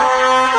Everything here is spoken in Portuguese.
Música